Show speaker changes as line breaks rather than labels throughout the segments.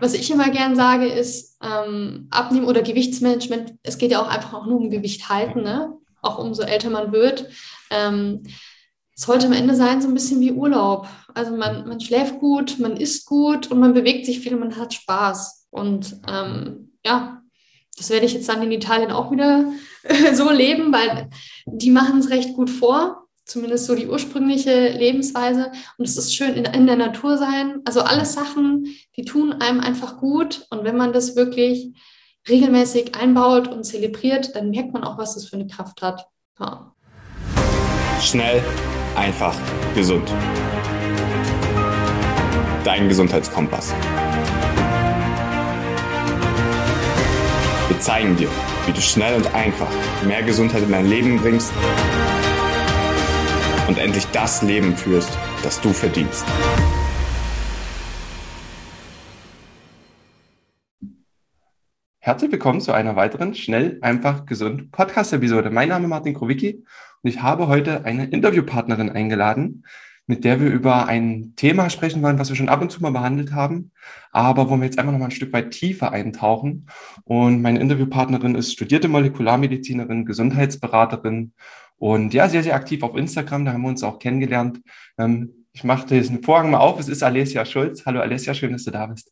was ich immer gern sage, ist ähm, Abnehmen oder Gewichtsmanagement. Es geht ja auch einfach auch nur um Gewicht halten, ne? auch umso älter man wird. Ähm, es sollte am Ende sein so ein bisschen wie Urlaub. Also man, man schläft gut, man isst gut und man bewegt sich viel und man hat Spaß. Und ähm, ja, das werde ich jetzt dann in Italien auch wieder so leben, weil die machen es recht gut vor zumindest so die ursprüngliche Lebensweise. Und es ist schön in, in, der Natur sein. Also alles Sachen, die tun einem einfach gut. Und wenn man das wirklich regelmäßig einbaut und zelebriert, dann merkt man auch, was das für eine Kraft hat. Ja.
Schnell, einfach, gesund. Dein Gesundheitskompass. Wir zeigen dir, wie du schnell und einfach mehr Gesundheit in dein Leben bringst und endlich das Leben führst, das du verdienst.
Herzlich willkommen zu einer weiteren Schnell, einfach, gesund Podcast-Episode. Mein Name ist Martin Krowicki und ich habe heute eine Interviewpartnerin eingeladen, mit der wir über ein Thema sprechen wollen, was wir schon ab und zu mal behandelt haben, aber wo wir jetzt einfach noch mal ein Stück weit tiefer eintauchen. Und meine Interviewpartnerin ist studierte Molekularmedizinerin, Gesundheitsberaterin und ja, sehr, sehr aktiv auf Instagram, da haben wir uns auch kennengelernt. Ähm, ich mache diesen Vorhang mal auf, es ist Alessia Schulz. Hallo Alessia, schön, dass du da bist.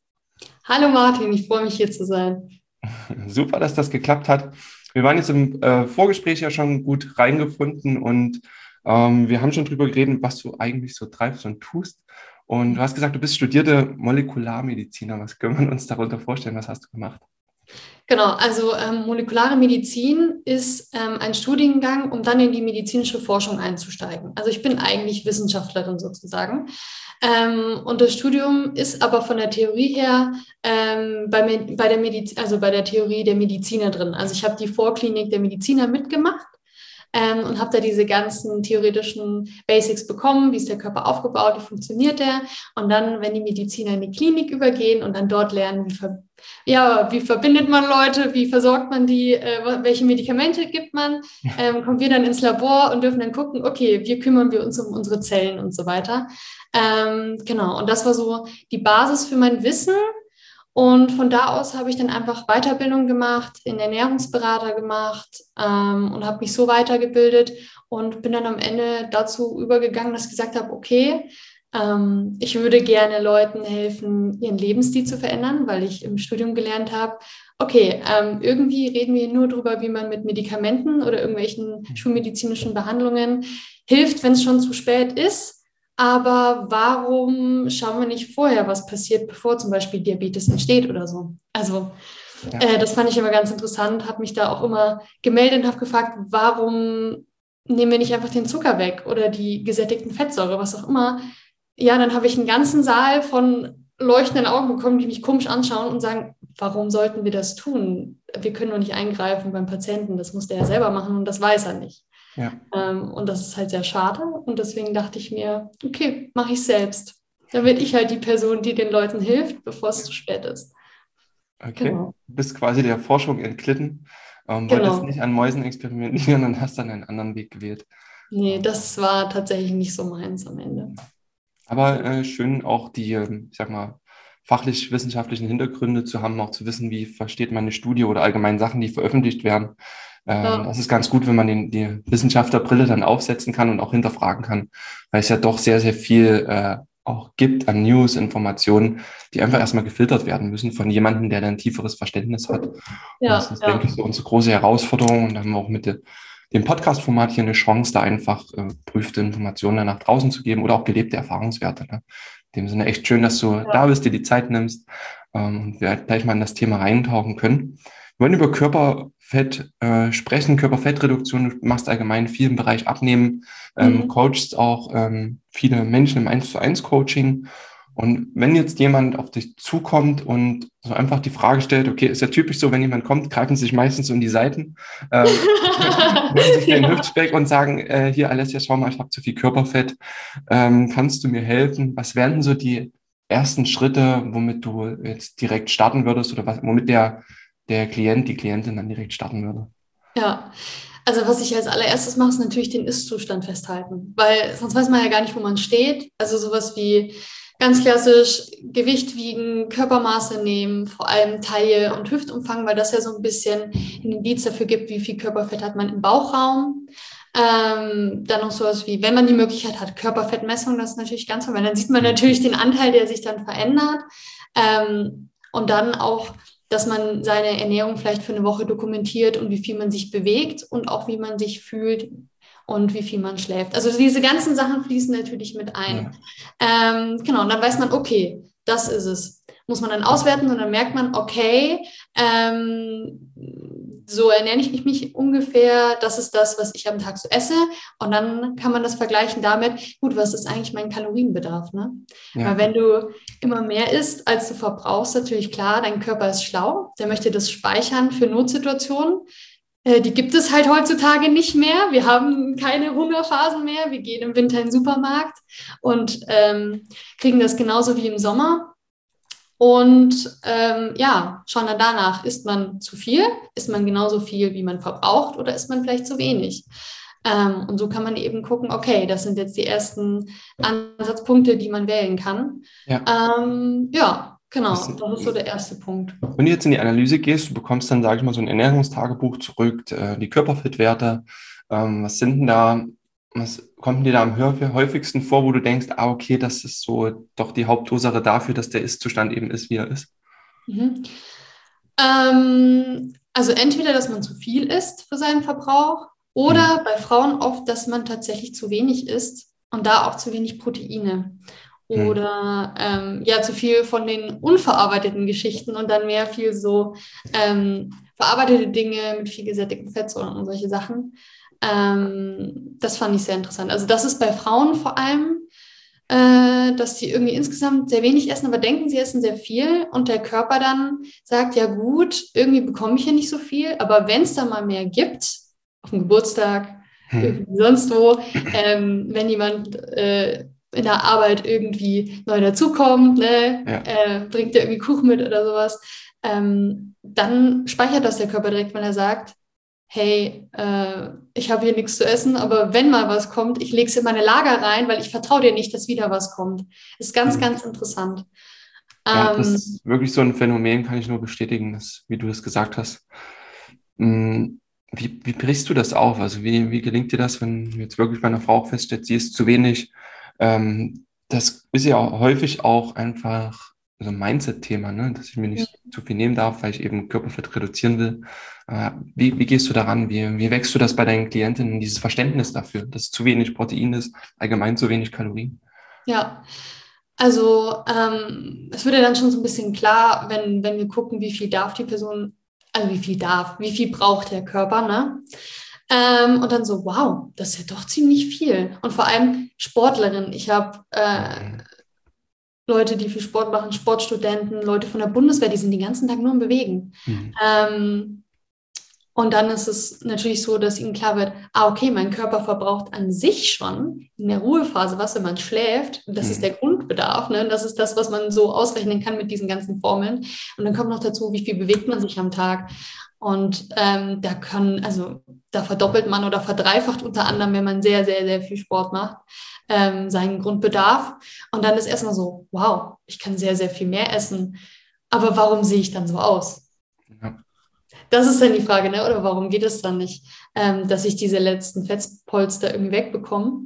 Hallo Martin, ich freue mich hier zu sein.
Super, dass das geklappt hat. Wir waren jetzt im äh, Vorgespräch ja schon gut reingefunden und ähm, wir haben schon drüber geredet, was du eigentlich so treibst und tust. Und du hast gesagt, du bist studierte Molekularmediziner. Was können wir uns darunter vorstellen? Was hast du gemacht?
Genau, also ähm, molekulare Medizin ist ähm, ein Studiengang, um dann in die medizinische Forschung einzusteigen. Also ich bin eigentlich Wissenschaftlerin sozusagen. Ähm, und das Studium ist aber von der Theorie her ähm, bei, bei, der Mediz also bei der Theorie der Mediziner drin. Also ich habe die Vorklinik der Mediziner mitgemacht ähm, und habe da diese ganzen theoretischen Basics bekommen, wie ist der Körper aufgebaut, wie funktioniert der und dann, wenn die Mediziner in die Klinik übergehen und dann dort lernen, wie, ver ja, wie verbindet man Leute, wie versorgt man die, äh, welche Medikamente gibt man, ähm, kommen wir dann ins Labor und dürfen dann gucken, okay, wie kümmern wir uns um unsere Zellen und so weiter. Ähm, genau, und das war so die Basis für mein Wissen. Und von da aus habe ich dann einfach Weiterbildung gemacht, in Ernährungsberater gemacht ähm, und habe mich so weitergebildet und bin dann am Ende dazu übergegangen, dass ich gesagt habe, okay, ähm, ich würde gerne Leuten helfen, ihren Lebensstil zu verändern, weil ich im Studium gelernt habe, okay, ähm, irgendwie reden wir nur darüber, wie man mit Medikamenten oder irgendwelchen schulmedizinischen Behandlungen hilft, wenn es schon zu spät ist. Aber warum schauen wir nicht vorher, was passiert, bevor zum Beispiel Diabetes entsteht oder so? Also ja. äh, das fand ich immer ganz interessant, habe mich da auch immer gemeldet und habe gefragt, warum nehmen wir nicht einfach den Zucker weg oder die gesättigten Fettsäure, was auch immer. Ja, dann habe ich einen ganzen Saal von leuchtenden Augen bekommen, die mich komisch anschauen und sagen, warum sollten wir das tun? Wir können doch nicht eingreifen beim Patienten, das muss der ja selber machen und das weiß er nicht. Ja. Ähm, und das ist halt sehr schade. Und deswegen dachte ich mir, okay, mache ich selbst. Dann werde ich halt die Person, die den Leuten hilft, bevor es zu spät ist.
Okay, genau. du bist quasi der Forschung entglitten, ähm, genau. wolltest nicht an Mäusen experimentieren und hast dann einen anderen Weg gewählt.
Nee, das war tatsächlich nicht so meins am Ende.
Aber äh, schön auch die, ähm, ich sag mal, fachlich-wissenschaftlichen Hintergründe zu haben, auch zu wissen, wie versteht man eine Studie oder allgemein Sachen, die veröffentlicht werden. Ähm, ja. Das ist ganz gut, wenn man den, die Wissenschaftlerbrille dann aufsetzen kann und auch hinterfragen kann, weil es ja doch sehr, sehr viel äh, auch gibt an News, Informationen, die einfach erstmal gefiltert werden müssen von jemandem, der dann ein tieferes Verständnis hat. Ja, das ist, ja. denke ich, so unsere große Herausforderung. Und da haben wir auch mit de, dem Podcast-Format hier eine Chance, da einfach äh, prüfte Informationen nach draußen zu geben oder auch gelebte Erfahrungswerte. Ne? In dem Sinne echt schön, dass du ja. da bist, dir die Zeit nimmst ähm, und wir gleich mal in das Thema reintauchen können. Wir wollen über Körperfett äh, sprechen, Körperfettreduktion. Du machst allgemein viel im Bereich Abnehmen, ähm, mhm. coachst auch ähm, viele Menschen im 1 zu 1 Coaching. Und wenn jetzt jemand auf dich zukommt und so einfach die Frage stellt, okay, ist ja typisch so, wenn jemand kommt, greifen sie sich meistens so in die Seiten, ähm, sich den ja. Hüftspeck und sagen, äh, hier Alessia, schau mal, ich habe zu viel Körperfett, ähm, kannst du mir helfen? Was wären so die ersten Schritte, womit du jetzt direkt starten würdest oder was, womit der der Klient, die Klientin dann direkt starten würde.
Ja, also was ich als allererstes mache, ist natürlich den Ist-Zustand festhalten, weil sonst weiß man ja gar nicht, wo man steht. Also sowas wie ganz klassisch Gewicht wiegen, Körpermaße nehmen, vor allem Taille und Hüftumfang, weil das ja so ein bisschen ein Indiz dafür gibt, wie viel Körperfett hat man im Bauchraum. Ähm, dann noch sowas wie, wenn man die Möglichkeit hat, Körperfettmessung, das ist natürlich ganz weil dann sieht man natürlich den Anteil, der sich dann verändert. Ähm, und dann auch, dass man seine Ernährung vielleicht für eine Woche dokumentiert und wie viel man sich bewegt und auch wie man sich fühlt und wie viel man schläft. Also diese ganzen Sachen fließen natürlich mit ein. Ja. Ähm, genau, und dann weiß man, okay, das ist es. Muss man dann auswerten und dann merkt man, okay, ähm, so ernähre ich mich ungefähr, das ist das, was ich am Tag so esse. Und dann kann man das vergleichen damit, gut, was ist eigentlich mein Kalorienbedarf? Ne? Ja. Weil wenn du immer mehr isst, als du verbrauchst, natürlich klar, dein Körper ist schlau, der möchte das speichern für Notsituationen. Äh, die gibt es halt heutzutage nicht mehr. Wir haben keine Hungerphasen mehr. Wir gehen im Winter in den Supermarkt und ähm, kriegen das genauso wie im Sommer. Und ähm, ja, schauen dann danach, ist man zu viel, ist man genauso viel, wie man verbraucht oder ist man vielleicht zu wenig. Ähm, und so kann man eben gucken, okay, das sind jetzt die ersten Ansatzpunkte, die man wählen kann. Ja, ähm, ja genau, das, das, ist so der erste Punkt.
Wenn du jetzt in die Analyse gehst, du bekommst dann, sage ich mal, so ein Ernährungstagebuch zurück, äh, die Körperfettwerte, ähm, was sind denn da was kommt dir da am häufigsten vor, wo du denkst, ah, okay, das ist so doch die Hauptursache dafür, dass der Ist-Zustand eben ist, wie er ist?
Mhm. Ähm, also entweder, dass man zu viel isst für seinen Verbrauch oder mhm. bei Frauen oft, dass man tatsächlich zu wenig isst und da auch zu wenig Proteine. Mhm. Oder ähm, ja, zu viel von den unverarbeiteten Geschichten und dann mehr viel so ähm, verarbeitete Dinge mit viel gesättigten Fettsäuren und solche Sachen. Ähm, das fand ich sehr interessant. Also das ist bei Frauen vor allem, äh, dass sie irgendwie insgesamt sehr wenig essen, aber denken, sie essen sehr viel und der Körper dann sagt, ja gut, irgendwie bekomme ich ja nicht so viel, aber wenn es da mal mehr gibt, auf dem Geburtstag, hm. sonst wo, ähm, wenn jemand äh, in der Arbeit irgendwie neu dazukommt, ne, ja. äh, bringt er irgendwie Kuchen mit oder sowas, ähm, dann speichert das der Körper direkt, weil er sagt, hey, äh, ich habe hier nichts zu essen, aber wenn mal was kommt, ich lege es in meine Lager rein, weil ich vertraue dir nicht, dass wieder was kommt. Ist ganz, mhm. ganz interessant.
Ja, ähm, das ist wirklich so ein Phänomen, kann ich nur bestätigen, dass, wie du es gesagt hast. Mm, wie, wie brichst du das auf? Also wie, wie gelingt dir das, wenn jetzt wirklich bei einer Frau feststeht, sie ist zu wenig? Ähm, das ist ja häufig auch einfach so ein Mindset-Thema, ne? dass ich mir nicht ja. zu viel nehmen darf, weil ich eben Körperfett reduzieren will. Äh, wie, wie gehst du daran? Wie, wie wächst du das bei deinen Klientinnen, dieses Verständnis dafür, dass zu wenig Protein ist, allgemein zu wenig Kalorien?
Ja, also ähm, es wird ja dann schon so ein bisschen klar, wenn, wenn wir gucken, wie viel darf die Person, also wie viel darf, wie viel braucht der Körper, ne? Ähm, und dann so, wow, das ist ja doch ziemlich viel. Und vor allem Sportlerin. Ich habe äh, Leute, die viel Sport machen, Sportstudenten, Leute von der Bundeswehr, die sind den ganzen Tag nur im Bewegen. Mhm. Ähm, und dann ist es natürlich so, dass ihnen klar wird, ah, okay, mein Körper verbraucht an sich schon in der Ruhephase was, wenn man schläft. Das mhm. ist der Grundbedarf. Ne? Das ist das, was man so ausrechnen kann mit diesen ganzen Formeln. Und dann kommt noch dazu, wie viel bewegt man sich am Tag. Und ähm, da kann, also da verdoppelt man oder verdreifacht unter anderem, wenn man sehr, sehr, sehr viel Sport macht, ähm, seinen Grundbedarf. Und dann ist erstmal so, wow, ich kann sehr, sehr viel mehr essen. Aber warum sehe ich dann so aus? Das ist dann die Frage, ne? oder warum geht es dann nicht, ähm, dass ich diese letzten Fettpolster irgendwie wegbekomme?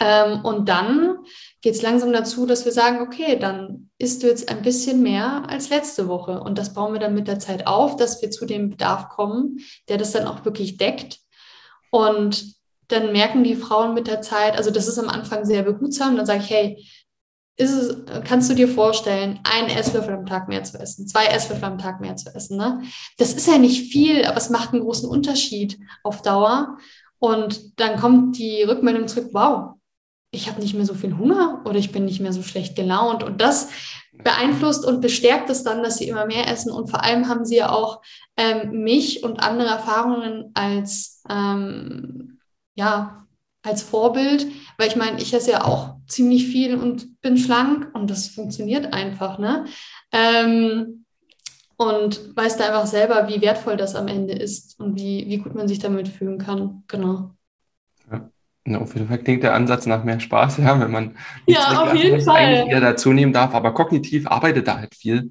Ähm, und dann geht es langsam dazu, dass wir sagen, okay, dann isst du jetzt ein bisschen mehr als letzte Woche. Und das bauen wir dann mit der Zeit auf, dass wir zu dem Bedarf kommen, der das dann auch wirklich deckt. Und dann merken die Frauen mit der Zeit, also das ist am Anfang sehr behutsam, dann sage ich, hey, es, kannst du dir vorstellen, einen Esslöffel am Tag mehr zu essen, zwei Esslöffel am Tag mehr zu essen. Ne? Das ist ja nicht viel, aber es macht einen großen Unterschied auf Dauer. Und dann kommt die Rückmeldung zurück, wow, ich habe nicht mehr so viel Hunger oder ich bin nicht mehr so schlecht gelaunt. Und das beeinflusst und bestärkt es dann, dass sie immer mehr essen. Und vor allem haben sie ja auch ähm, mich und andere Erfahrungen als, ähm, ja, als Vorbild, weil ich meine, ich esse ja auch ziemlich viel und bin schlank und das funktioniert einfach, ne? Ähm, und weiß da einfach selber, wie wertvoll das am Ende ist und wie, wie gut man sich damit fühlen kann. Genau.
Ja. Ja, auf jeden Fall klingt der Ansatz nach mehr Spaß, ja, wenn man
ja, auf jeden Fall.
eher dazu nehmen darf, aber kognitiv arbeitet da halt viel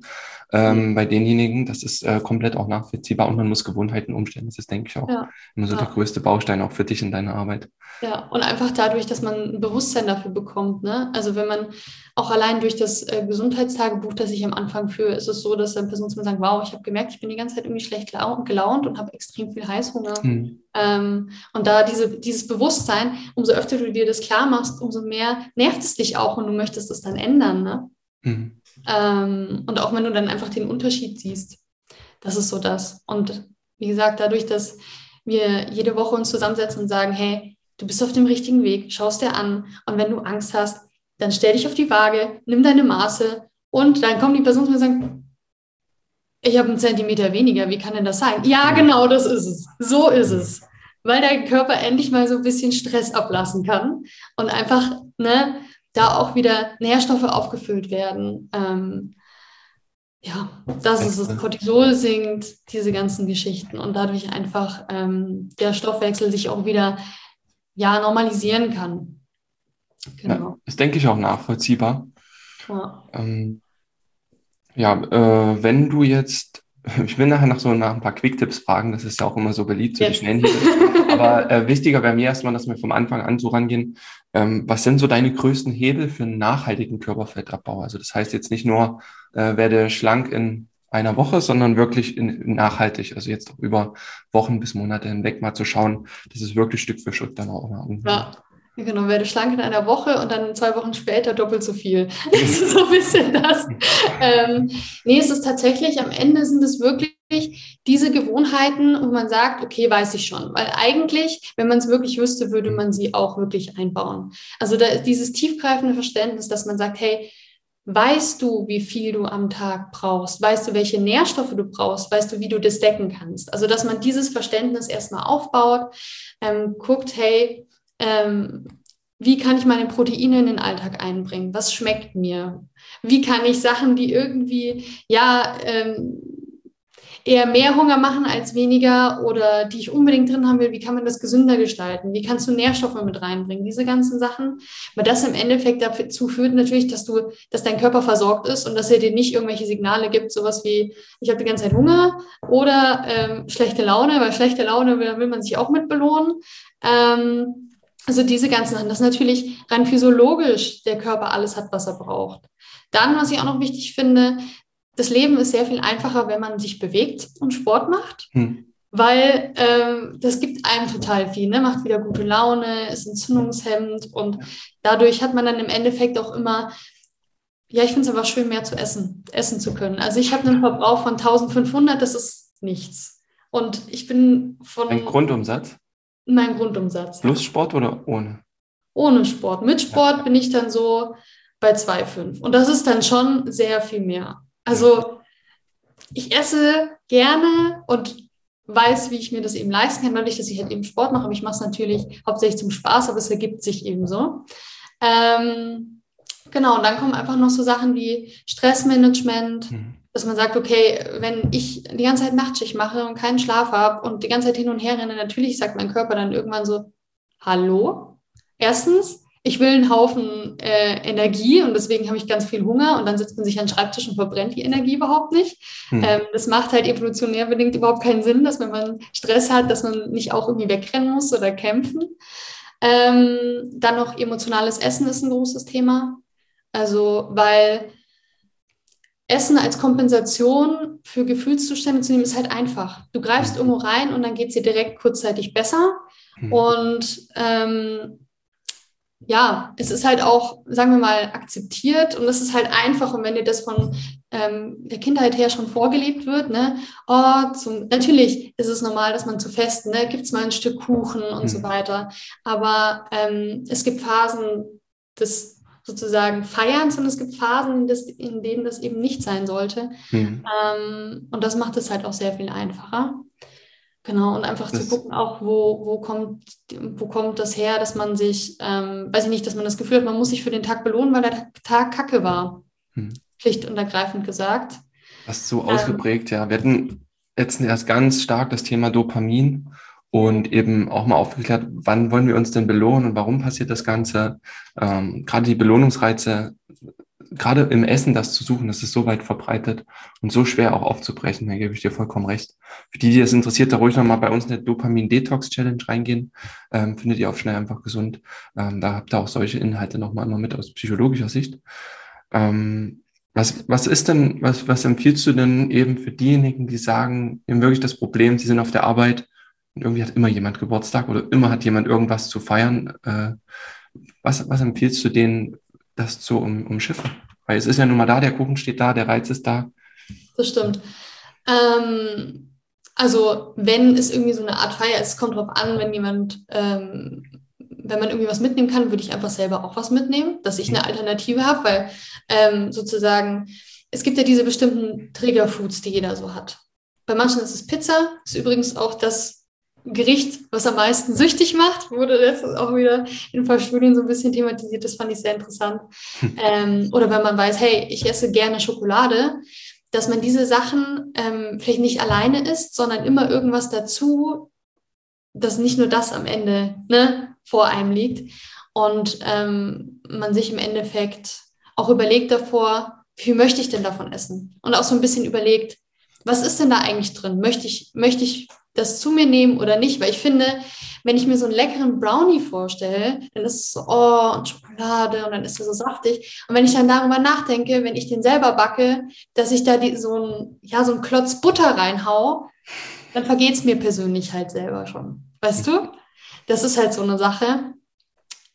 ähm, bei denjenigen. Das ist äh, komplett auch nachvollziehbar und man muss Gewohnheiten umstellen. Das ist, denke ich, auch ja. immer so ja. der größte Baustein auch für dich in deiner Arbeit.
Ja, und einfach dadurch, dass man ein Bewusstsein dafür bekommt. Ne? Also wenn man auch allein durch das äh, Gesundheitstagebuch, das ich am Anfang führe, ist es so, dass dann Personen zu mir sagen, wow, ich habe gemerkt, ich bin die ganze Zeit irgendwie schlecht gelaunt und habe extrem viel Heißhunger. Mhm. Ähm, und da diese, dieses Bewusstsein, umso öfter du dir das klar machst, umso mehr nervt es dich auch und du möchtest es dann ändern. Ne? Mhm. Ähm, und auch wenn du dann einfach den Unterschied siehst, das ist so das. Und wie gesagt, dadurch, dass wir jede Woche uns zusammensetzen und sagen, hey, du bist auf dem richtigen Weg, schaust dir an und wenn du Angst hast, dann stell dich auf die Waage, nimm deine Maße und dann kommen die Personen zu mir und sagen, ich habe einen Zentimeter weniger, wie kann denn das sein? Ja, genau, das ist es. So ist es. Weil dein Körper endlich mal so ein bisschen Stress ablassen kann und einfach ne, da auch wieder Nährstoffe aufgefüllt werden. Ähm, ja, dass es das Cortisol sinkt, diese ganzen Geschichten und dadurch einfach ähm, der Stoffwechsel sich auch wieder ja, normalisieren kann.
Genau. Ja, das denke ich auch nachvollziehbar. Ja, ähm, ja äh, wenn du jetzt ich will nachher noch so nach ein paar Quick-Tipps fragen, das ist ja auch immer so beliebt, so yes. die schnellen Aber äh, wichtiger wäre mir erstmal, dass wir vom Anfang an so rangehen. Ähm, was sind so deine größten Hebel für einen nachhaltigen Körperfettabbau? Also das heißt jetzt nicht nur, äh, werde schlank in einer Woche, sondern wirklich in, nachhaltig. Also jetzt auch über Wochen bis Monate hinweg mal zu schauen, dass es wirklich Stück für Stück dann auch mal
ja. Genau, werde schlank in einer Woche und dann zwei Wochen später doppelt so viel. Das ist so ein bisschen das. ähm, nee, es ist tatsächlich, am Ende sind es wirklich diese Gewohnheiten, wo man sagt, okay, weiß ich schon. Weil eigentlich, wenn man es wirklich wüsste, würde man sie auch wirklich einbauen. Also da ist dieses tiefgreifende Verständnis, dass man sagt, hey, weißt du, wie viel du am Tag brauchst? Weißt du, welche Nährstoffe du brauchst? Weißt du, wie du das decken kannst? Also, dass man dieses Verständnis erstmal aufbaut, ähm, guckt, hey, ähm, wie kann ich meine Proteine in den Alltag einbringen? Was schmeckt mir? Wie kann ich Sachen, die irgendwie, ja, ähm, eher mehr Hunger machen als weniger oder die ich unbedingt drin haben will, wie kann man das gesünder gestalten? Wie kannst du Nährstoffe mit reinbringen? Diese ganzen Sachen. Weil das im Endeffekt dazu führt natürlich, dass du, dass dein Körper versorgt ist und dass er dir nicht irgendwelche Signale gibt, sowas wie, ich habe die ganze Zeit Hunger oder ähm, schlechte Laune, weil schlechte Laune will, will man sich auch mit belohnen. Ähm, also diese ganzen Sachen, dass natürlich rein physiologisch der Körper alles hat, was er braucht. Dann, was ich auch noch wichtig finde, das Leben ist sehr viel einfacher, wenn man sich bewegt und Sport macht, hm. weil ähm, das gibt einem total viel, ne? macht wieder gute Laune, ist entzündungshemmend und dadurch hat man dann im Endeffekt auch immer, ja, ich finde es einfach schön, mehr zu essen, essen zu können. Also ich habe einen Verbrauch von 1500, das ist nichts. Und ich bin von...
Ein Grundumsatz?
Mein Grundumsatz.
Plus Sport oder ohne?
Ohne Sport. Mit Sport ja. bin ich dann so bei 2,5. Und das ist dann schon sehr viel mehr. Also ich esse gerne und weiß, wie ich mir das eben leisten kann, dadurch, dass ich halt eben Sport mache. Aber ich mache es natürlich hauptsächlich zum Spaß, aber es ergibt sich eben so. Ähm, genau, und dann kommen einfach noch so Sachen wie Stressmanagement, mhm dass man sagt, okay, wenn ich die ganze Zeit Nachtschicht mache und keinen Schlaf habe und die ganze Zeit hin und her renne, natürlich sagt mein Körper dann irgendwann so, hallo? Erstens, ich will einen Haufen äh, Energie und deswegen habe ich ganz viel Hunger und dann sitzt man sich an den Schreibtisch und verbrennt die Energie überhaupt nicht. Hm. Ähm, das macht halt evolutionär bedingt überhaupt keinen Sinn, dass wenn man Stress hat, dass man nicht auch irgendwie wegrennen muss oder kämpfen. Ähm, dann noch emotionales Essen ist ein großes Thema. Also, weil Essen als Kompensation für Gefühlszustände zu nehmen, ist halt einfach. Du greifst irgendwo rein und dann geht es dir direkt kurzzeitig besser. Mhm. Und ähm, ja, es ist halt auch, sagen wir mal, akzeptiert und es ist halt einfach. Und wenn dir das von ähm, der Kindheit her schon vorgelebt wird, ne, oh, zum, natürlich ist es normal, dass man zu festen, ne, gibt es mal ein Stück Kuchen und mhm. so weiter. Aber ähm, es gibt Phasen des sozusagen feiern, sondern es gibt Phasen, in denen das eben nicht sein sollte. Mhm. Ähm, und das macht es halt auch sehr viel einfacher. Genau, und einfach das zu gucken, auch wo, wo, kommt, wo kommt das her, dass man sich, ähm, weiß ich nicht, dass man das Gefühl hat, man muss sich für den Tag belohnen, weil der Tag kacke war. Mhm. Schlicht und ergreifend gesagt.
Das ist so ähm, ausgeprägt, ja. Wir hatten letztens erst ganz stark das Thema Dopamin und eben auch mal aufgeklärt, wann wollen wir uns denn belohnen und warum passiert das Ganze. Ähm, gerade die Belohnungsreize, gerade im Essen das zu suchen, das ist so weit verbreitet und so schwer auch aufzubrechen, da gebe ich dir vollkommen recht. Für die, die das interessiert, da ruhig nochmal bei uns in der Dopamin-Detox-Challenge reingehen, ähm, findet ihr auf schnell einfach gesund. Ähm, da habt ihr auch solche Inhalte nochmal noch mit aus psychologischer Sicht. Ähm, was, was ist denn, was, was empfiehlst du denn eben für diejenigen, die sagen, eben wirklich das Problem, sie sind auf der Arbeit und irgendwie hat immer jemand Geburtstag oder immer hat jemand irgendwas zu feiern. Äh, was, was empfiehlst du denen, das zu um, umschiffen? Weil es ist ja nun mal da, der Kuchen steht da, der Reiz ist da.
Das stimmt. Ähm, also wenn es irgendwie so eine Art Feier ist, kommt drauf an, wenn jemand ähm, wenn man irgendwie was mitnehmen kann, würde ich einfach selber auch was mitnehmen, dass ich eine. Alternative habe, weil ähm, sozusagen, es gibt ja diese bestimmten Triggerfoods, die jeder so hat. Bei manchen ist es Pizza, ist übrigens auch das Gericht, was am meisten süchtig macht, wurde letztens auch wieder in ein paar Studien so ein bisschen thematisiert, das fand ich sehr interessant. ähm, oder wenn man weiß, hey, ich esse gerne Schokolade, dass man diese Sachen ähm, vielleicht nicht alleine isst, sondern immer irgendwas dazu, dass nicht nur das am Ende ne, vor einem liegt und ähm, man sich im Endeffekt auch überlegt davor, wie viel möchte ich denn davon essen? Und auch so ein bisschen überlegt, was ist denn da eigentlich drin? Möchte ich, möchte ich das zu mir nehmen oder nicht? Weil ich finde, wenn ich mir so einen leckeren Brownie vorstelle, dann ist es so, oh, und Schokolade und dann ist er so saftig. Und wenn ich dann darüber nachdenke, wenn ich den selber backe, dass ich da die, so, ein, ja, so einen Klotz Butter reinhau, dann vergeht es mir persönlich halt selber schon. Weißt du? Das ist halt so eine Sache.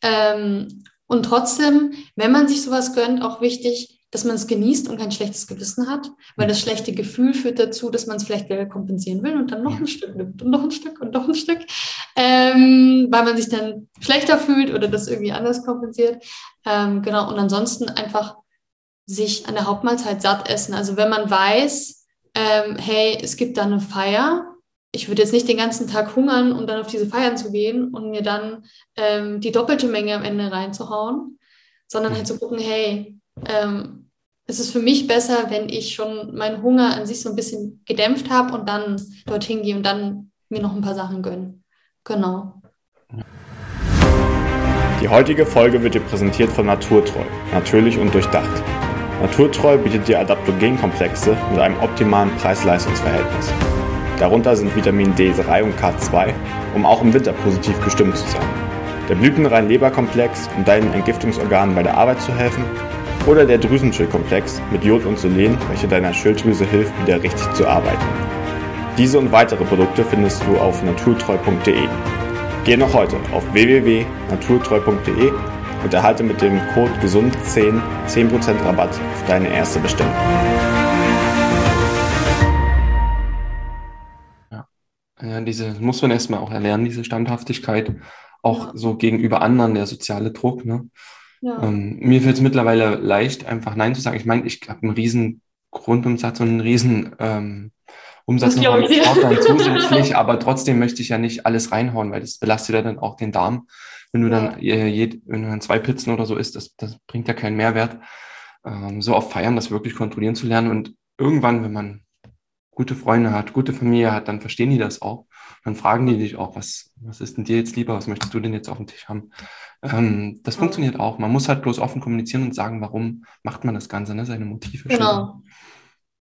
Ähm, und trotzdem, wenn man sich sowas gönnt, auch wichtig, dass man es genießt und kein schlechtes Gewissen hat, weil das schlechte Gefühl führt dazu, dass man es vielleicht wieder kompensieren will und dann noch ein Stück nimmt und noch ein Stück und noch ein Stück, ähm, weil man sich dann schlechter fühlt oder das irgendwie anders kompensiert. Ähm, genau, und ansonsten einfach sich an der Hauptmahlzeit satt essen. Also wenn man weiß, ähm, hey, es gibt da eine Feier, ich würde jetzt nicht den ganzen Tag hungern, um dann auf diese Feiern zu gehen und mir dann ähm, die doppelte Menge am Ende reinzuhauen, sondern halt zu gucken, hey, ähm, es ist für mich besser, wenn ich schon meinen Hunger an sich so ein bisschen gedämpft habe und dann dorthin gehe und dann mir noch ein paar Sachen gönnen. Genau.
Die heutige Folge wird dir präsentiert von Naturtreu, natürlich und durchdacht. Naturtreu bietet dir Adaptogenkomplexe mit einem optimalen Preis-Leistungs-Verhältnis. Darunter sind Vitamin D3 und K2, um auch im Winter positiv gestimmt zu sein. Der blütenrein Leberkomplex, um deinen Entgiftungsorganen bei der Arbeit zu helfen. Oder der Drüsenschildkomplex mit Jod und Selen, welche deiner Schilddrüse hilft, wieder richtig zu arbeiten. Diese und weitere Produkte findest du auf naturtreu.de. Geh noch heute auf www.naturtreu.de und erhalte mit dem Code GESUND10 10% Rabatt auf deine erste Bestellung.
Ja, diese muss man erstmal auch erlernen, diese Standhaftigkeit, auch so gegenüber anderen, der soziale Druck. Ne? Ja. Ähm, mir fällt es mittlerweile leicht, einfach Nein zu sagen. Ich meine, ich habe einen riesen Grundumsatz und einen riesen ähm, Umsatz noch mit Sportlern zusätzlich, aber trotzdem möchte ich ja nicht alles reinhauen, weil das belastet ja dann auch den Darm. Wenn du dann, äh, je, wenn du dann zwei Pizzen oder so isst, das, das bringt ja keinen Mehrwert. Ähm, so auf Feiern das wirklich kontrollieren zu lernen und irgendwann, wenn man gute Freunde hat, gute Familie hat, dann verstehen die das auch. Dann fragen die dich auch, was, was ist denn dir jetzt lieber, was möchtest du denn jetzt auf dem Tisch haben? Ähm, das funktioniert auch. Man muss halt bloß offen kommunizieren und sagen, warum macht man das Ganze, ne? seine Motive.
Genau. Schildern.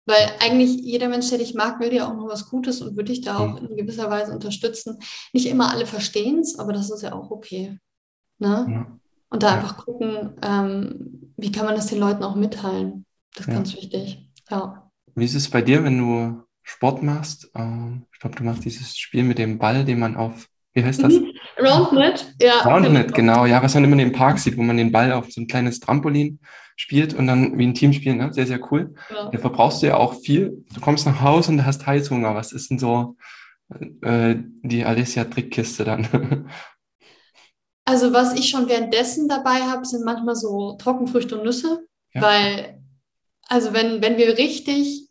Weil eigentlich jeder Mensch, der dich mag, will dir auch nur was Gutes und würde dich da auch mhm. in gewisser Weise unterstützen. Nicht immer alle verstehen es, aber das ist ja auch okay. Ne? Ja. Und da ja. einfach gucken, ähm, wie kann man das den Leuten auch mitteilen. Das ist ja. ganz wichtig. Ja.
Wie ist es bei dir, wenn du Sport machst? Ähm, ich glaube, du machst dieses Spiel mit dem Ball, den man auf, wie heißt das? Mhm.
Roundnet, ja.
Roundnet, genau. Ja, was man immer in dem Park sieht, wo man den Ball auf so ein kleines Trampolin spielt und dann wie ein Team spielen, ne? sehr, sehr cool. Ja. Da verbrauchst du ja auch viel. Du kommst nach Hause und hast Heißhunger. Was ist denn so äh, die Alessia-Trickkiste dann?
Also was ich schon währenddessen dabei habe, sind manchmal so Trockenfrüchte und Nüsse, ja. weil also wenn, wenn wir richtig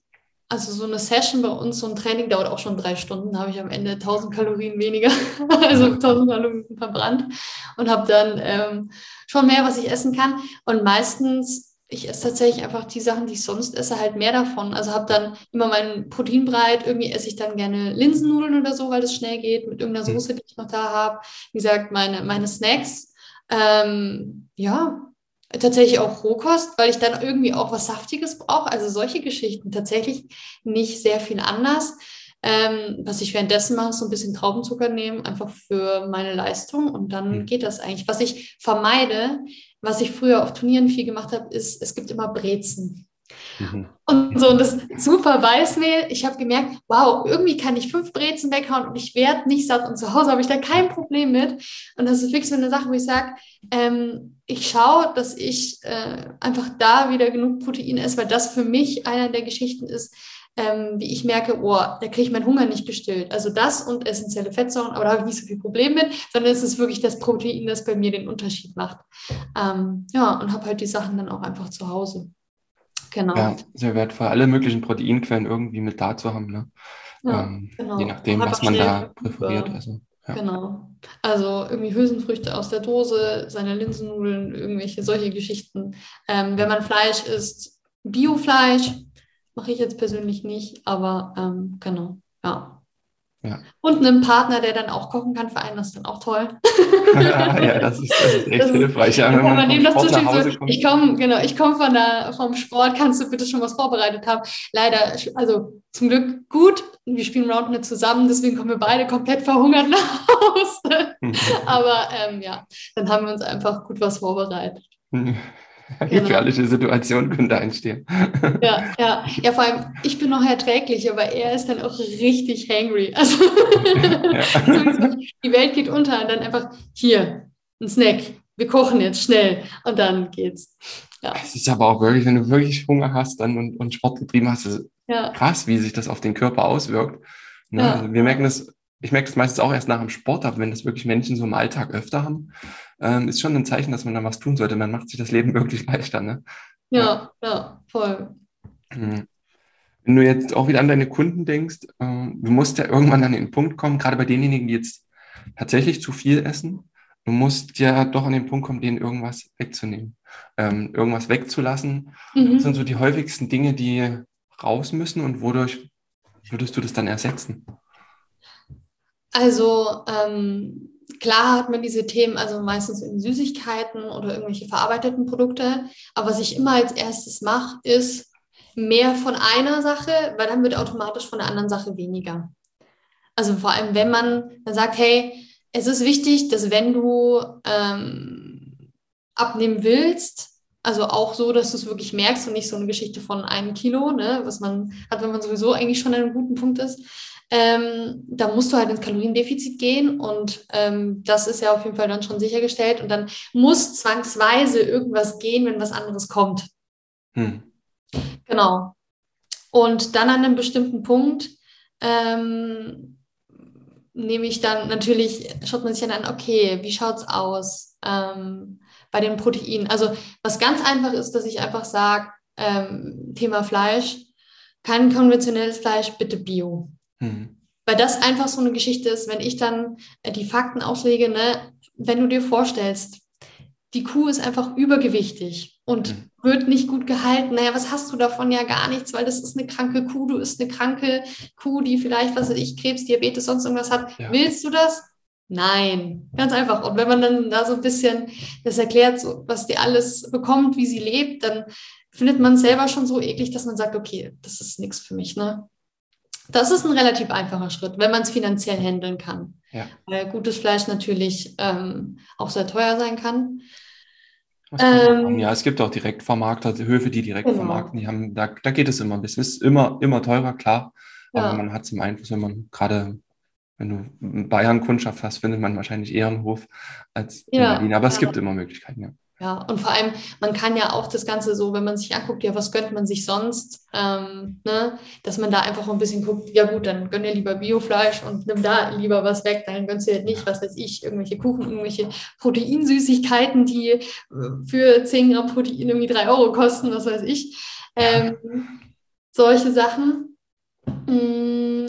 also so eine Session bei uns, so ein Training dauert auch schon drei Stunden, da habe ich am Ende 1000 Kalorien weniger, also 1000 Kalorien verbrannt und habe dann ähm, schon mehr, was ich essen kann. Und meistens ich esse tatsächlich einfach die Sachen, die ich sonst esse, halt mehr davon. Also habe dann immer meinen Proteinbreit. Irgendwie esse ich dann gerne Linsennudeln oder so, weil das schnell geht, mit irgendeiner mhm. Soße, die ich noch da habe. Wie gesagt, meine, meine Snacks. Ähm, ja, tatsächlich auch Rohkost, weil ich dann irgendwie auch was Saftiges brauche. Also solche Geschichten tatsächlich nicht sehr viel anders. Ähm, was ich währenddessen mache, ist so ein bisschen Traubenzucker nehmen, einfach für meine Leistung und dann mhm. geht das eigentlich. Was ich vermeide, was ich früher auf Turnieren viel gemacht habe, ist, es gibt immer Brezen. Mhm. Und so und das super Weißmehl. Ich habe gemerkt, wow, irgendwie kann ich fünf Brezen weghauen und ich werde nicht satt. Und zu Hause habe ich da kein Problem mit. Und das ist wirklich so eine Sache, wo ich sage, ähm, ich schaue, dass ich äh, einfach da wieder genug Protein esse, weil das für mich einer der Geschichten ist, ähm, wie ich merke, oh, da kriege ich meinen Hunger nicht gestillt. Also das und essentielle Fettsäuren, aber da habe ich nicht so viel Problem mit, sondern es ist wirklich das Protein, das bei mir den Unterschied macht. Ähm, ja, und habe halt die Sachen dann auch einfach zu Hause.
Genau. Ja, sehr wertvoll, alle möglichen Proteinquellen irgendwie mit da zu haben. Ne? Ja, ähm, genau. Je nachdem, was man da präferiert. Also,
ja. Genau. Also irgendwie Hülsenfrüchte aus der Dose, seine Linsennudeln, irgendwelche solche Geschichten. Ähm, wenn man Fleisch isst, Biofleisch, Mache ich jetzt persönlich nicht, aber ähm, genau, ja. Ja. Und einen Partner, der dann auch kochen kann für einen, das ist dann auch toll.
ja, das ist, das ist echt das hilfreich. Ja, wenn man, man dem das
zustimmt, so, ich komme genau, ich komme von der, vom Sport, kannst du bitte schon was vorbereitet haben? Leider, also zum Glück gut, wir spielen Roundnet zusammen, deswegen kommen wir beide komplett verhungert nach Hause. aber ähm, ja, dann haben wir uns einfach gut was vorbereitet.
Gefährliche genau. Situation könnte entstehen.
Ja, ja. Ja, vor allem, ich bin noch erträglich, aber er ist dann auch richtig hangry. Also, ja. die Welt geht unter und dann einfach hier, ein Snack. Wir kochen jetzt schnell und dann geht's.
Ja. Es ist aber auch wirklich, wenn du wirklich Hunger hast dann und, und Sport getrieben hast, ist ja. krass, wie sich das auf den Körper auswirkt. Ne? Ja. Also wir merken das ich merke das meistens auch erst nach dem Sport, aber wenn das wirklich Menschen so im Alltag öfter haben, ähm, ist schon ein Zeichen, dass man da was tun sollte. Man macht sich das Leben wirklich leichter. Ne?
Ja, ja, voll.
Mhm. Wenn du jetzt auch wieder an deine Kunden denkst, äh, du musst ja irgendwann an den Punkt kommen, gerade bei denjenigen, die jetzt tatsächlich zu viel essen, du musst ja doch an den Punkt kommen, denen irgendwas wegzunehmen, ähm, irgendwas wegzulassen. Mhm. Das sind so die häufigsten Dinge, die raus müssen und wodurch würdest du das dann ersetzen?
Also ähm, klar hat man diese Themen, also meistens in Süßigkeiten oder irgendwelche verarbeiteten Produkte. Aber was ich immer als erstes mache, ist mehr von einer Sache, weil dann wird automatisch von der anderen Sache weniger. Also vor allem, wenn man dann sagt, hey, es ist wichtig, dass wenn du ähm, abnehmen willst, also auch so, dass du es wirklich merkst und nicht so eine Geschichte von einem Kilo, ne, was man hat, wenn man sowieso eigentlich schon an einem guten Punkt ist, ähm, da musst du halt ins Kaloriendefizit gehen und ähm, das ist ja auf jeden Fall dann schon sichergestellt und dann muss zwangsweise irgendwas gehen, wenn was anderes kommt. Hm. Genau. Und dann an einem bestimmten Punkt ähm, nehme ich dann natürlich, schaut man sich dann an, okay, wie schaut es aus ähm, bei den Proteinen? Also was ganz einfach ist, dass ich einfach sage, ähm, Thema Fleisch, kein konventionelles Fleisch, bitte Bio. Mhm. Weil das einfach so eine Geschichte ist, wenn ich dann äh, die Fakten auslege, ne, wenn du dir vorstellst, die Kuh ist einfach übergewichtig und mhm. wird nicht gut gehalten. Naja, was hast du davon? Ja, gar nichts, weil das ist eine kranke Kuh. Du ist eine kranke Kuh, die vielleicht, was weiß ich, Krebs, Diabetes, sonst irgendwas hat. Ja. Willst du das? Nein, ganz einfach. Und wenn man dann da so ein bisschen das erklärt, so, was die alles bekommt, wie sie lebt, dann findet man es selber schon so eklig, dass man sagt, okay, das ist nichts für mich. Ne? Das ist ein relativ einfacher Schritt, wenn man es finanziell handeln kann. Ja. Weil gutes Fleisch natürlich ähm, auch sehr teuer sein kann.
Ähm, ja, es gibt auch Direktvermarkter, Höfe, die direkt genau. vermarkten, die haben, da, da geht es immer ein bisschen. Es ist immer, immer teurer, klar. Aber ja. man hat es im Einfluss, wenn man gerade, wenn du Bayern Kundschaft hast, findet man wahrscheinlich eher einen Hof als in ja, Berlin. Aber es gibt immer Möglichkeiten, ja.
Ja, und vor allem, man kann ja auch das Ganze so, wenn man sich anguckt, ja, was gönnt man sich sonst, ähm, ne? dass man da einfach ein bisschen guckt, ja gut, dann gönn dir lieber Biofleisch und nimm da lieber was weg, dann gönnst du halt nicht, was weiß ich, irgendwelche Kuchen, irgendwelche Proteinsüßigkeiten, die äh, für 10 Gramm Protein irgendwie 3 Euro kosten, was weiß ich. Ähm, solche Sachen. Mm,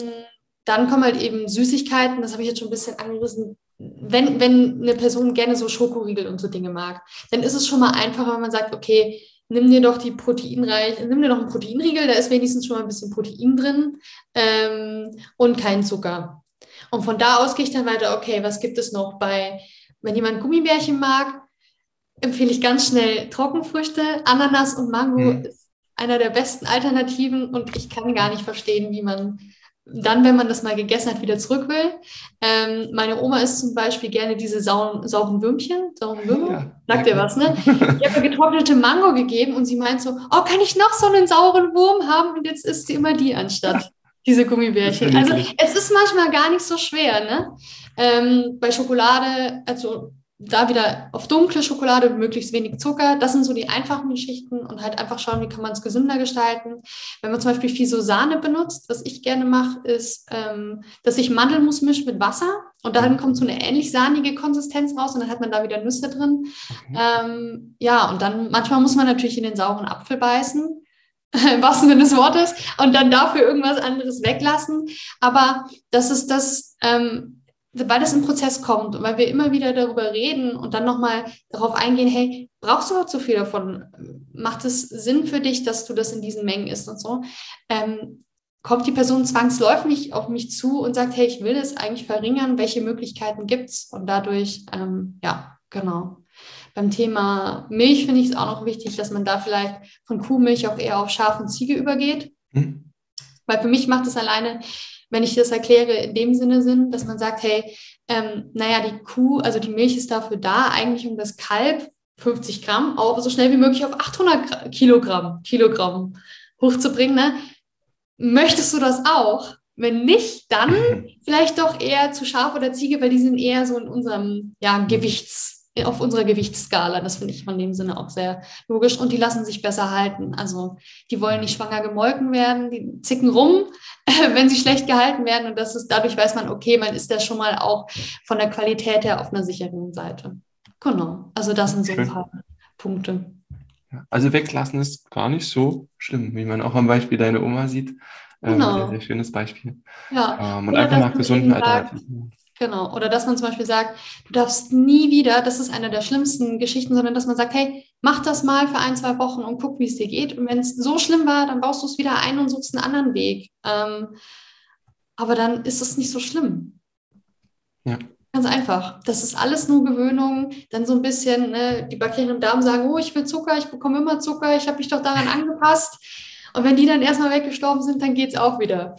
dann kommen halt eben Süßigkeiten, das habe ich jetzt schon ein bisschen angerissen, wenn, wenn eine Person gerne so Schokoriegel und so Dinge mag, dann ist es schon mal einfacher, wenn man sagt, okay, nimm dir doch die proteinreich, nimm dir doch einen Proteinriegel, da ist wenigstens schon mal ein bisschen Protein drin ähm, und kein Zucker. Und von da aus gehe ich dann weiter, okay, was gibt es noch bei, wenn jemand Gummibärchen mag, empfehle ich ganz schnell Trockenfrüchte. Ananas und Mango mhm. ist einer der besten Alternativen und ich kann gar nicht verstehen, wie man dann, wenn man das mal gegessen hat, wieder zurück will. Ähm, meine Oma isst zum Beispiel gerne diese sauren, sauren Würmchen, sauren Würmer. Ja, Sagt ihr was, ne? Ich habe getrocknete Mango gegeben und sie meint so, oh, kann ich noch so einen sauren Wurm haben? Und jetzt isst sie immer die anstatt diese Gummibärchen. Also es ist manchmal gar nicht so schwer, ne? Ähm, bei Schokolade, also da wieder auf dunkle Schokolade, möglichst wenig Zucker. Das sind so die einfachen Geschichten und halt einfach schauen, wie kann man es gesünder gestalten. Wenn man zum Beispiel viel so Sahne benutzt, was ich gerne mache, ist, ähm, dass ich Mandelmus mische mit Wasser und dann kommt so eine ähnlich sahnige Konsistenz raus und dann hat man da wieder Nüsse drin. Okay. Ähm, ja, und dann manchmal muss man natürlich in den sauren Apfel beißen. Im wahrsten Sinne des Wortes, und dann dafür irgendwas anderes weglassen. Aber das ist das, ähm, weil das im Prozess kommt und weil wir immer wieder darüber reden und dann nochmal darauf eingehen, hey, brauchst du überhaupt so viel davon? Macht es Sinn für dich, dass du das in diesen Mengen isst und so? Ähm, kommt die Person zwangsläufig auf mich zu und sagt, hey, ich will das eigentlich verringern, welche Möglichkeiten gibt es? Und dadurch, ähm, ja, genau. Beim Thema Milch finde ich es auch noch wichtig, dass man da vielleicht von Kuhmilch auch eher auf Schaf und Ziege übergeht. Hm. Weil für mich macht es alleine wenn ich das erkläre, in dem Sinne Sinn, dass man sagt, hey, ähm, naja, die Kuh, also die Milch ist dafür da, eigentlich um das Kalb 50 Gramm auch so schnell wie möglich auf 800 Kilogramm, Kilogramm hochzubringen. Ne? Möchtest du das auch? Wenn nicht, dann vielleicht doch eher zu Schaf oder Ziege, weil die sind eher so in unserem ja, Gewichts, auf unserer Gewichtsskala. Das finde ich von dem Sinne auch sehr logisch. Und die lassen sich besser halten. Also die wollen nicht schwanger gemolken werden, die zicken rum, wenn sie schlecht gehalten werden. Und das ist, dadurch weiß man, okay, man ist da schon mal auch von der Qualität her auf einer sicheren Seite. Genau. Also das sind so ein paar Punkte.
Also weglassen ist gar nicht so schlimm, wie man auch am Beispiel deiner Oma sieht. Ähm, genau. sehr, sehr schönes Beispiel. Ja. Ähm, und ja, einfach nach gesunden Alternativen.
Genau. Oder dass man zum Beispiel sagt, du darfst nie wieder, das ist eine der schlimmsten Geschichten, sondern dass man sagt, hey, mach das mal für ein, zwei Wochen und guck, wie es dir geht. Und wenn es so schlimm war, dann baust du es wieder ein und suchst einen anderen Weg. Ähm, aber dann ist es nicht so schlimm. Ja. Ganz einfach. Das ist alles nur Gewöhnung. Dann so ein bisschen, ne, die Bakterien im Darm sagen, oh, ich will Zucker, ich bekomme immer Zucker, ich habe mich doch daran angepasst. Und wenn die dann erstmal weggestorben sind, dann geht es auch wieder.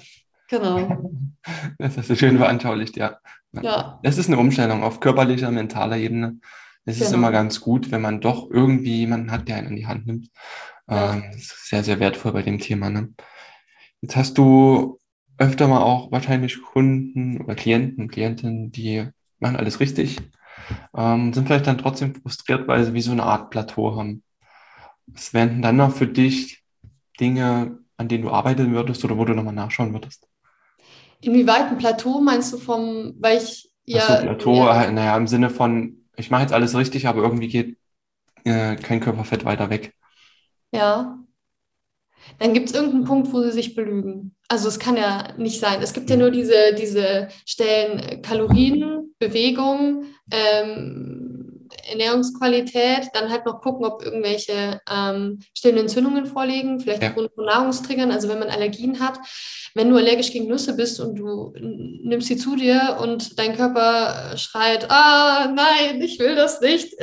Genau.
Das hast du schön veranschaulicht, ja. Ja. Es ist eine Umstellung auf körperlicher, mentaler Ebene. Es genau. ist immer ganz gut, wenn man doch irgendwie jemanden hat, der einen in die Hand nimmt. Ja. Ähm, das ist sehr, sehr wertvoll bei dem Thema. Ne? Jetzt hast du öfter mal auch wahrscheinlich Kunden oder Klienten, Klientinnen, die machen alles richtig, ähm, sind vielleicht dann trotzdem frustriert, weil sie wie so eine Art Plateau haben. Was wären denn dann noch für dich Dinge, an denen du arbeiten würdest oder wo du nochmal nachschauen würdest?
Inwieweit ein Plateau meinst du vom, weil ich
ja. Achso, Plateau, ja, naja, im Sinne von, ich mache jetzt alles richtig, aber irgendwie geht äh, kein Körperfett weiter weg.
Ja. Dann gibt es irgendeinen Punkt, wo sie sich belügen. Also es kann ja nicht sein. Es gibt ja nur diese, diese Stellen äh, Kalorien, Bewegung, ähm, Ernährungsqualität, dann halt noch gucken, ob irgendwelche ähm, stillende Entzündungen vorliegen, vielleicht ja. aufgrund von Nahrungstriggern, also wenn man Allergien hat wenn du allergisch gegen Nüsse bist und du nimmst sie zu dir und dein Körper schreit, ah, nein, ich will das nicht,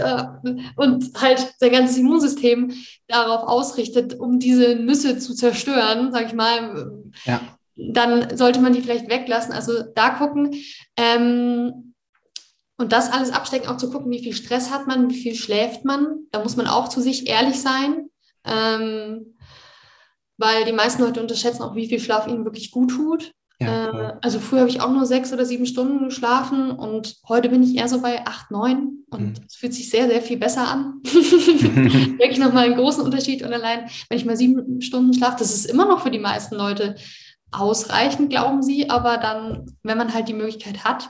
und halt sein ganzes Immunsystem darauf ausrichtet, um diese Nüsse zu zerstören, sag ich mal, ja. dann sollte man die vielleicht weglassen. Also da gucken. Ähm, und das alles abstecken, auch zu gucken, wie viel Stress hat man, wie viel schläft man. Da muss man auch zu sich ehrlich sein. Ähm, weil die meisten Leute unterschätzen auch, wie viel Schlaf ihnen wirklich gut tut. Ja, äh, also früher habe ich auch nur sechs oder sieben Stunden geschlafen und heute bin ich eher so bei acht, neun und mhm. es fühlt sich sehr, sehr viel besser an. Wirklich nochmal einen großen Unterschied und allein, wenn ich mal sieben Stunden schlafe, das ist immer noch für die meisten Leute ausreichend, glauben sie, aber dann, wenn man halt die Möglichkeit hat,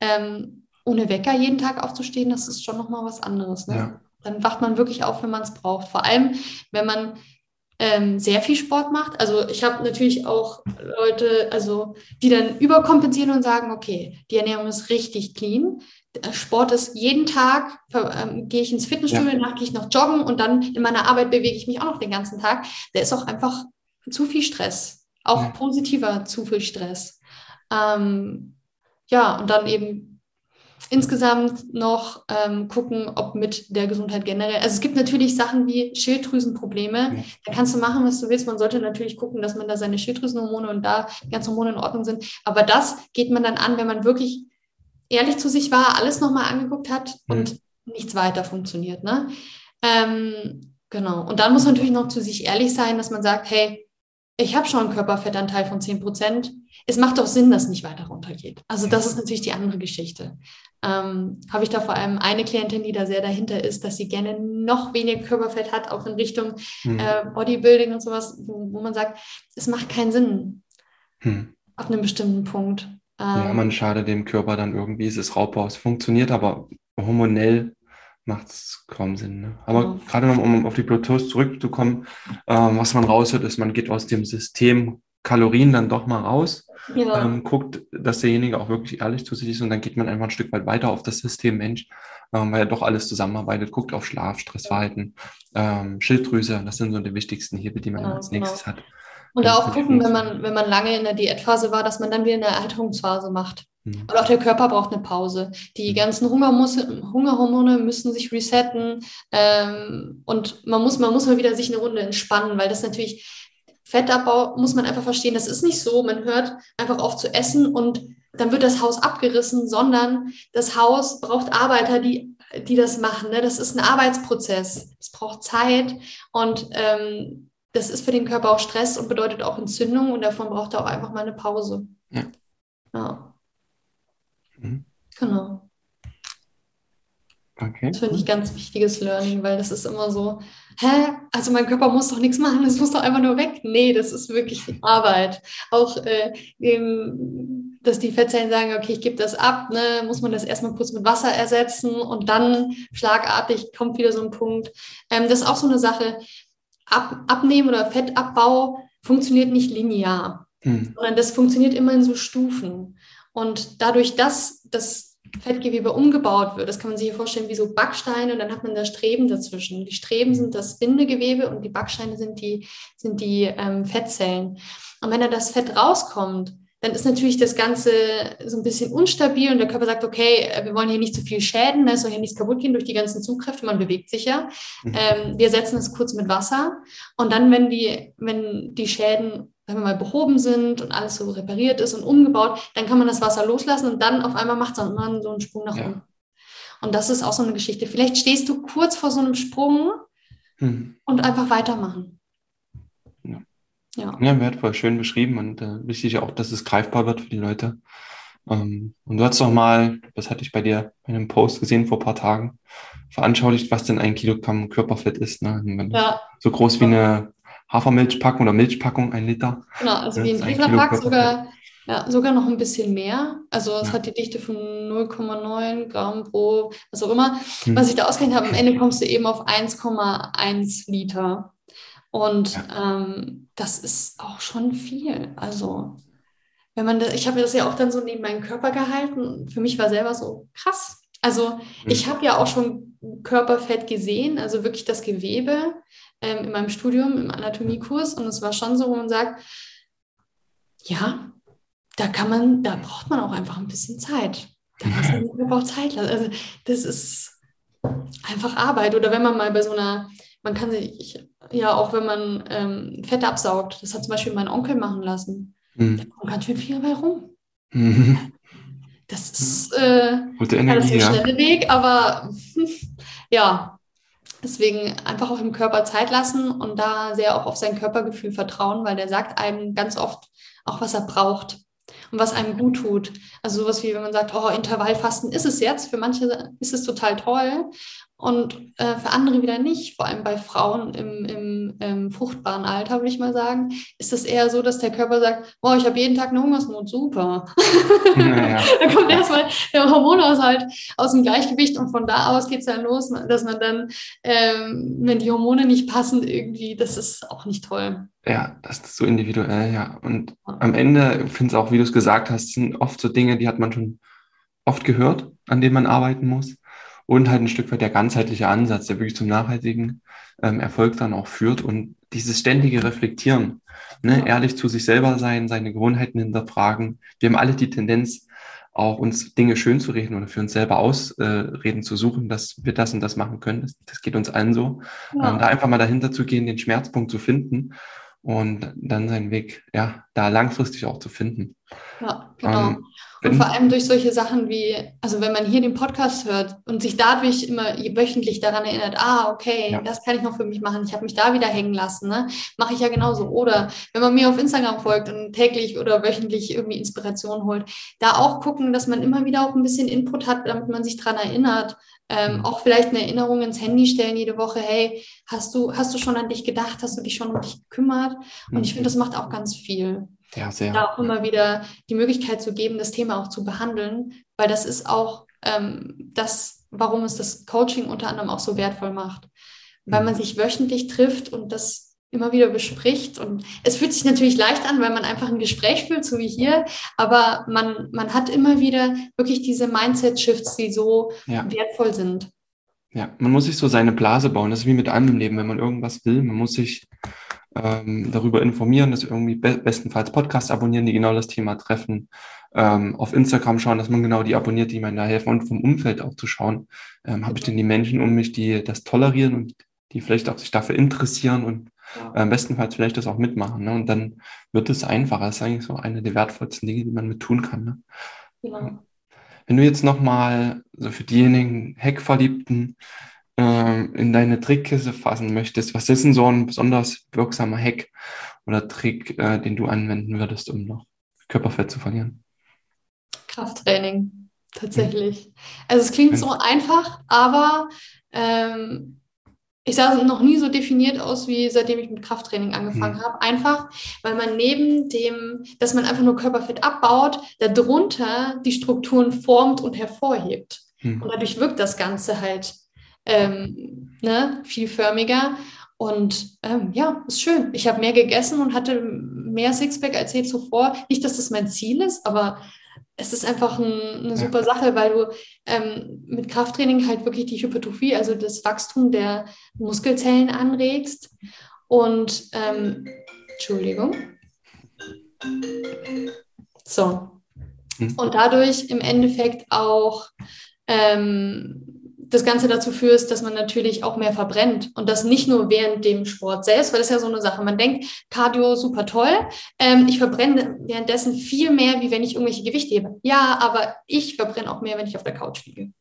ähm, ohne Wecker jeden Tag aufzustehen, das ist schon nochmal was anderes. Ne? Ja. Dann wacht man wirklich auf, wenn man es braucht. Vor allem, wenn man ähm, sehr viel Sport macht. Also ich habe natürlich auch Leute, also die dann überkompensieren und sagen, okay, die Ernährung ist richtig clean. Sport ist jeden Tag, ähm, gehe ich ins Fitnessstudio, ja. danach gehe ich noch joggen und dann in meiner Arbeit bewege ich mich auch noch den ganzen Tag. Der ist auch einfach zu viel Stress, auch ja. positiver zu viel Stress. Ähm, ja, und dann eben insgesamt noch ähm, gucken, ob mit der Gesundheit generell. Also es gibt natürlich Sachen wie Schilddrüsenprobleme. Ja. Da kannst du machen, was du willst. Man sollte natürlich gucken, dass man da seine Schilddrüsenhormone und da die ganzen Hormone in Ordnung sind. Aber das geht man dann an, wenn man wirklich ehrlich zu sich war, alles nochmal angeguckt hat mhm. und nichts weiter funktioniert. Ne? Ähm, genau. Und dann muss man natürlich noch zu sich ehrlich sein, dass man sagt, hey, ich habe schon einen Körperfettanteil von 10 Prozent. Es macht doch Sinn, dass es nicht weiter runtergeht. Also das ist natürlich die andere Geschichte. Ähm, habe ich da vor allem eine Klientin, die da sehr dahinter ist, dass sie gerne noch weniger Körperfett hat, auch in Richtung hm. äh, Bodybuilding und sowas, wo, wo, man sagt, es macht keinen Sinn hm. ab einem bestimmten Punkt.
Ähm, ja, man schadet dem Körper dann irgendwie, es ist Raubbau, es funktioniert, aber hormonell macht es kaum Sinn. Ne? Aber ja. gerade noch, um auf die Bluetooth zurückzukommen, ähm, was man raushört, ist, man geht aus dem System Kalorien dann doch mal raus, ja. ähm, guckt, dass derjenige auch wirklich ehrlich zu sich ist und dann geht man einfach ein Stück weit weiter auf das System Mensch, ähm, weil er doch alles zusammenarbeitet, guckt auf Schlaf, Stressverhalten, ähm, Schilddrüse, das sind so die wichtigsten Hebel, die man ja, als nächstes genau. hat.
Und da auch gucken, wenn man, wenn man lange in der Diätphase war, dass man dann wieder eine Erhaltungsphase macht. Mhm. Und auch der Körper braucht eine Pause. Die mhm. ganzen Hungerhormone müssen sich resetten. Ähm, und man muss, man muss mal wieder sich eine Runde entspannen, weil das natürlich Fettabbau muss man einfach verstehen. Das ist nicht so, man hört einfach auf zu essen und dann wird das Haus abgerissen, sondern das Haus braucht Arbeiter, die, die das machen. Ne? Das ist ein Arbeitsprozess. Es braucht Zeit und ähm, das ist für den Körper auch Stress und bedeutet auch Entzündung und davon braucht er auch einfach mal eine Pause. Ja. ja. Mhm. Genau. Okay. Das finde ich ganz wichtiges Learning, weil das ist immer so, hä, also mein Körper muss doch nichts machen, das muss doch einfach nur weg. Nee, das ist wirklich Arbeit. Auch, äh, eben, dass die Fettzellen sagen, okay, ich gebe das ab, ne, muss man das erstmal kurz mit Wasser ersetzen und dann schlagartig kommt wieder so ein Punkt. Ähm, das ist auch so eine Sache, ab, Abnehmen oder Fettabbau funktioniert nicht linear, hm. sondern das funktioniert immer in so Stufen. Und dadurch, dass das Fettgewebe umgebaut wird, das kann man sich hier vorstellen wie so Backsteine und dann hat man da Streben dazwischen. Die Streben sind das Bindegewebe und die Backsteine sind die, sind die ähm, Fettzellen. Und wenn da das Fett rauskommt, dann ist natürlich das Ganze so ein bisschen unstabil und der Körper sagt, okay, äh, wir wollen hier nicht zu viel schäden, ne, es soll hier nichts kaputt gehen durch die ganzen Zugkräfte, man bewegt sich ja. Mhm. Ähm, wir setzen es kurz mit Wasser und dann, wenn die, wenn die Schäden sagen wir mal, behoben sind und alles so repariert ist und umgebaut, dann kann man das Wasser loslassen und dann auf einmal macht es dann so einen Sprung nach ja. unten. Und das ist auch so eine Geschichte. Vielleicht stehst du kurz vor so einem Sprung hm. und einfach weitermachen.
Ja. Ja. ja, wertvoll, schön beschrieben und äh, wichtig auch, dass es greifbar wird für die Leute. Ähm, und du hast doch mal, das hatte ich bei dir bei einem Post gesehen vor ein paar Tagen, veranschaulicht, was denn ein Kilogramm Körperfett ist. Ne? Ja. So groß wie eine Hafermilchpackung oder Milchpackung, ein Liter.
Genau, also wie ein Literpack sogar, ja, sogar noch ein bisschen mehr. Also es ja. hat die Dichte von 0,9 Gramm pro, was auch immer. Hm. Was ich da ausgerechnet habe, am Ende kommst du eben auf 1,1 Liter. Und ja. ähm, das ist auch schon viel. Also wenn man das, ich habe das ja auch dann so neben meinen Körper gehalten. Für mich war selber so krass. Also hm. ich habe ja auch schon Körperfett gesehen, also wirklich das Gewebe ähm, in meinem Studium, im Anatomiekurs. Und es war schon so, wo man sagt, ja, da kann man, da braucht man auch einfach ein bisschen Zeit. Da muss man auch Zeit lassen. Also das ist einfach Arbeit. Oder wenn man mal bei so einer, man kann sich, ja auch wenn man ähm, Fett absaugt, das hat zum Beispiel mein Onkel machen lassen. Mhm. Da kommt ganz schön viel bei rum. Mhm. Das ist, äh, Gute Energie, ja, das ist ein schneller Weg, aber ja, Deswegen einfach auch im Körper Zeit lassen und da sehr auch auf sein Körpergefühl vertrauen, weil der sagt einem ganz oft auch, was er braucht und was einem gut tut. Also sowas wie, wenn man sagt, oh, Intervallfasten ist es jetzt, für manche ist es total toll und äh, für andere wieder nicht. Vor allem bei Frauen im, im, im fruchtbaren Alter, würde ich mal sagen, ist es eher so, dass der Körper sagt, boah, ich habe jeden Tag eine Hungersnot, super. Naja. da kommt erstmal der Hormonhaushalt aus dem Gleichgewicht und von da aus geht es dann los, dass man dann, ähm, wenn die Hormone nicht passen, irgendwie, das ist auch nicht toll.
Ja, das ist so individuell, ja. Und am Ende finde ich auch, wie du es gesagt hast, sind oft so Dinge, die hat man schon oft gehört, an dem man arbeiten muss. Und halt ein Stück weit der ganzheitliche Ansatz, der wirklich zum nachhaltigen ähm, Erfolg dann auch führt. Und dieses ständige Reflektieren, ne, ehrlich zu sich selber sein, seine Gewohnheiten hinterfragen. Wir haben alle die Tendenz, auch uns Dinge schön zu reden oder für uns selber ausreden äh, zu suchen, dass wir das und das machen können. Das, das geht uns allen so. Ja. Ähm, da einfach mal dahinter zu gehen, den Schmerzpunkt zu finden und dann seinen Weg, ja, da langfristig auch zu finden.
Ja, genau. Ähm, und vor allem durch solche Sachen wie, also wenn man hier den Podcast hört und sich dadurch immer wöchentlich daran erinnert, ah, okay, ja. das kann ich noch für mich machen, ich habe mich da wieder hängen lassen, ne? mache ich ja genauso. Oder wenn man mir auf Instagram folgt und täglich oder wöchentlich irgendwie Inspiration holt, da auch gucken, dass man immer wieder auch ein bisschen Input hat, damit man sich daran erinnert. Ähm, mhm. auch vielleicht eine Erinnerung ins Handy stellen jede Woche, hey, hast du, hast du schon an dich gedacht, hast du dich schon um dich gekümmert? Und ich mhm. finde, das macht auch ganz viel.
Ja, sehr.
Da auch immer wieder die Möglichkeit zu geben, das Thema auch zu behandeln, weil das ist auch ähm, das, warum es das Coaching unter anderem auch so wertvoll macht. Weil man mhm. sich wöchentlich trifft und das immer wieder bespricht. Und es fühlt sich natürlich leicht an, weil man einfach ein Gespräch fühlt, so wie hier. Aber man, man hat immer wieder wirklich diese Mindset-Shifts, die so ja. wertvoll sind.
Ja, man muss sich so seine Blase bauen. Das ist wie mit allem im Leben, wenn man irgendwas will. Man muss sich ähm, darüber informieren, dass irgendwie be bestenfalls Podcasts abonnieren, die genau das Thema treffen. Ähm, auf Instagram schauen, dass man genau die abonniert, die mir da helfen und vom Umfeld auch zu schauen. Ähm, Habe ich denn die Menschen um mich, die das tolerieren und die vielleicht auch sich dafür interessieren und ja. äh, bestenfalls vielleicht das auch mitmachen. Ne? Und dann wird es einfacher. Das ist eigentlich so eine der wertvollsten Dinge, die man mit tun kann. Ne? Genau. Wenn du jetzt nochmal so für diejenigen Hackverliebten in deine Trickkiste fassen möchtest, was ist denn so ein besonders wirksamer Hack oder Trick, äh, den du anwenden würdest, um noch Körperfett zu verlieren?
Krafttraining, tatsächlich. Hm. Also es klingt so einfach, aber ähm, ich sah noch nie so definiert aus, wie seitdem ich mit Krafttraining angefangen mhm. habe. Einfach, weil man neben dem, dass man einfach nur Körperfett abbaut, darunter die Strukturen formt und hervorhebt. Mhm. Und dadurch wirkt das Ganze halt ähm, ne, vielförmiger. Und ähm, ja, ist schön. Ich habe mehr gegessen und hatte mehr Sixpack als je zuvor. Nicht, dass das mein Ziel ist, aber es ist einfach ein, eine super Sache, weil du ähm, mit Krafttraining halt wirklich die Hypertrophie, also das Wachstum der Muskelzellen anregst. Und ähm, Entschuldigung. So. Hm. Und dadurch im Endeffekt auch ähm, das Ganze dazu führt, dass man natürlich auch mehr verbrennt und das nicht nur während dem Sport selbst, weil das ist ja so eine Sache. Man denkt, Cardio super toll, ähm, ich verbrenne währenddessen viel mehr, wie wenn ich irgendwelche Gewichte hebe. Ja, aber ich verbrenne auch mehr, wenn ich auf der Couch liege.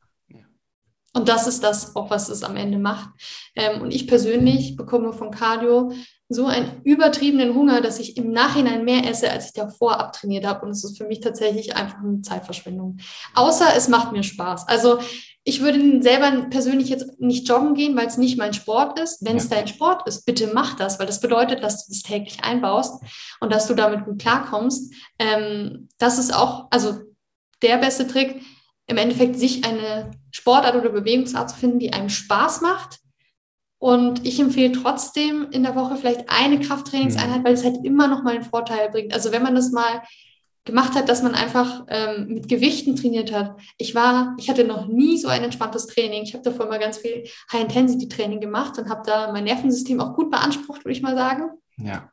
Und das ist das auch, was es am Ende macht. Ähm, und ich persönlich bekomme von Cardio so einen übertriebenen Hunger, dass ich im Nachhinein mehr esse, als ich davor abtrainiert habe. Und es ist für mich tatsächlich einfach eine Zeitverschwendung. Außer es macht mir Spaß. Also ich würde selber persönlich jetzt nicht joggen gehen, weil es nicht mein Sport ist. Wenn es ja. dein Sport ist, bitte mach das, weil das bedeutet, dass du das täglich einbaust und dass du damit gut klarkommst. Ähm, das ist auch, also der beste Trick, im Endeffekt sich eine Sportart oder Bewegungsart zu finden, die einem Spaß macht. Und ich empfehle trotzdem in der Woche vielleicht eine Krafttrainingseinheit, mhm. weil es halt immer noch mal einen Vorteil bringt. Also wenn man das mal gemacht hat, dass man einfach ähm, mit Gewichten trainiert hat. Ich war, ich hatte noch nie so ein entspanntes Training. Ich habe davor mal ganz viel High-Intensity-Training gemacht und habe da mein Nervensystem auch gut beansprucht, würde ich mal sagen.
Ja.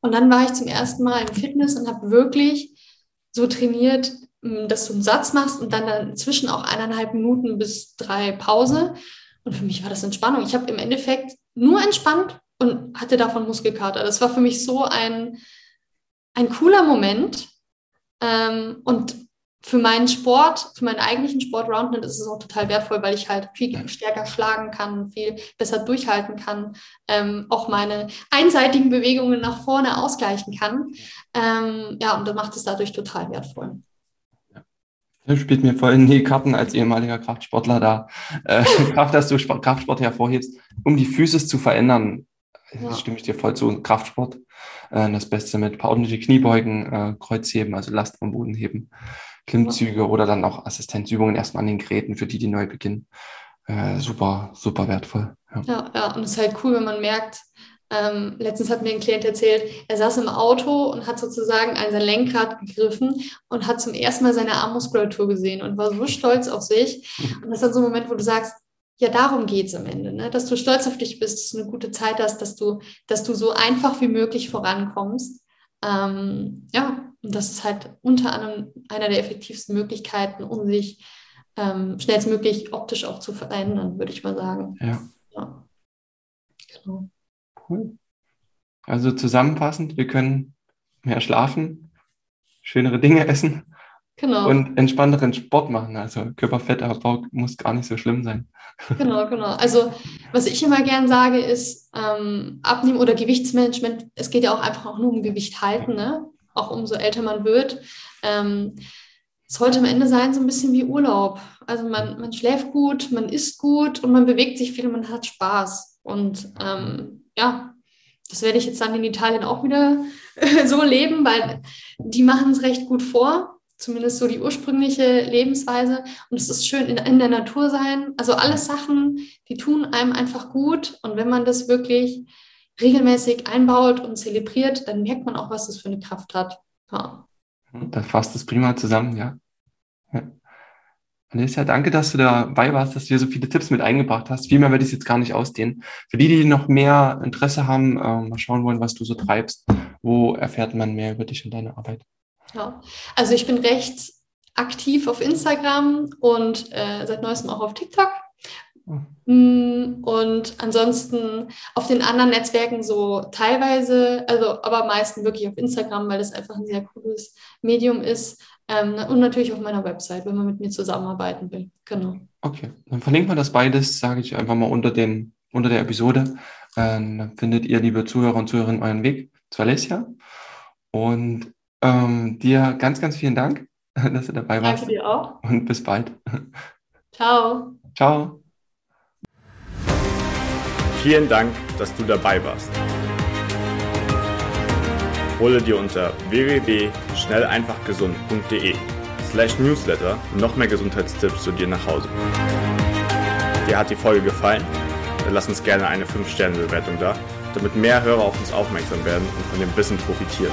Und dann war ich zum ersten Mal im Fitness und habe wirklich so trainiert, hm, dass du einen Satz machst und dann dazwischen auch eineinhalb Minuten bis drei Pause. Und für mich war das Entspannung. Ich habe im Endeffekt nur entspannt und hatte davon Muskelkater. Das war für mich so ein, ein cooler Moment, ähm, und für meinen Sport, für meinen eigentlichen Sport Roundnet ist es auch total wertvoll, weil ich halt viel stärker schlagen kann, viel besser durchhalten kann, ähm, auch meine einseitigen Bewegungen nach vorne ausgleichen kann. Ähm, ja, und das macht es dadurch total wertvoll.
Das spielt mir voll in die Karten als ehemaliger Kraftsportler da. Äh, Kraft, dass du Sport, Kraftsport hervorhebst, um die Füße zu verändern. Ja. Stimme ich dir voll zu. Kraftsport äh, das Beste mit ordentliche Kniebeugen, äh, Kreuzheben, also Last vom Boden heben, Klimmzüge oder dann auch Assistenzübungen erstmal an den Geräten, für die, die neu beginnen. Äh, super, super wertvoll.
Ja. ja, ja, und es ist halt cool, wenn man merkt, Ähm, letztens hat mir ein Klient erzählt, er saß im Auto und hat sozusagen an sein Lenkrad gegriffen und hat zum ersten Mal seine Armmuskulatur gesehen und war so stolz auf sich. Und das ist dann so ein Moment, wo du sagst, ja, darum geht es am Ende, ne? dass du stolz auf dich bist, dass du eine gute Zeit hast, dass du, dass du so einfach wie möglich vorankommst. Ähm, ja, und das ist halt unter anderem einer der effektivsten Möglichkeiten, um sich ähm, schnellstmöglich optisch auch zu verändern, würde ich mal sagen.
Ja. ja. Genau. Cool. Also zusammenfassend, wir können mehr schlafen, schönere Dinge essen genau. und entspannteren Sport machen. Also Körperfettabbau muss gar nicht so schlimm sein.
Genau, genau. Also was ich immer gern sage ist, ähm, Abnehmen oder Gewichtsmanagement, es geht ja auch einfach auch nur um Gewicht halten, ne? auch umso älter man wird. Ähm, sollte am Ende sein so ein bisschen wie Urlaub. Also man, man schläft gut, man isst gut und man bewegt sich viel und man hat Spaß. Und ähm, ja, das werde ich jetzt dann in Italien auch wieder so leben, weil die machen es recht gut vor. Zumindest so die ursprüngliche Lebensweise. Und es ist schön in, in der Natur sein. Also alles Sachen, die tun einem einfach gut. Und wenn man das wirklich regelmäßig einbaut und zelebriert, dann merkt man auch, was das für eine Kraft hat. Ja.
Dann fasst es prima zusammen, ja. ja. Alicia, danke, dass du dabei warst, dass du hier so viele Tipps mit eingebracht hast. Viel mehr werde ich jetzt gar nicht ausdehnen. Für die, die noch mehr Interesse haben, äh, mal schauen wollen, was du so treibst, wo erfährt man mehr über dich und deine Arbeit?
Ja, also ich bin recht aktiv auf Instagram und äh, seit neuestem auch auf TikTok. Mm, und ansonsten auf den anderen Netzwerken so teilweise, also aber meistens wirklich auf Instagram, weil das einfach ein sehr cooles Medium ist. Ähm, und natürlich auf meiner Website, wenn man mit mir zusammenarbeiten will. Genau.
Okay, dann verlinken wir das beides, sage ich einfach mal unter, den, unter der Episode. Ähm, dann findet ihr, liebe Zuhörer und Zuhörerinnen, euren Weg zu Alessia. Und ähm, dir ganz, ganz vielen Dank, dass du dabei warst.
Danke dir auch.
Und bis bald.
Ciao.
Ciao.
Vielen Dank, dass du dabei warst. Hole dir unter www.schnelleinfachgesund.de slash newsletter noch mehr Gesundheitstipps zu dir nach Hause. Dir hat die Folge gefallen? Dann lass uns gerne eine 5-Sterne-Bewertung da, damit mehr Hörer auf uns aufmerksam werden und von dem Wissen profitieren.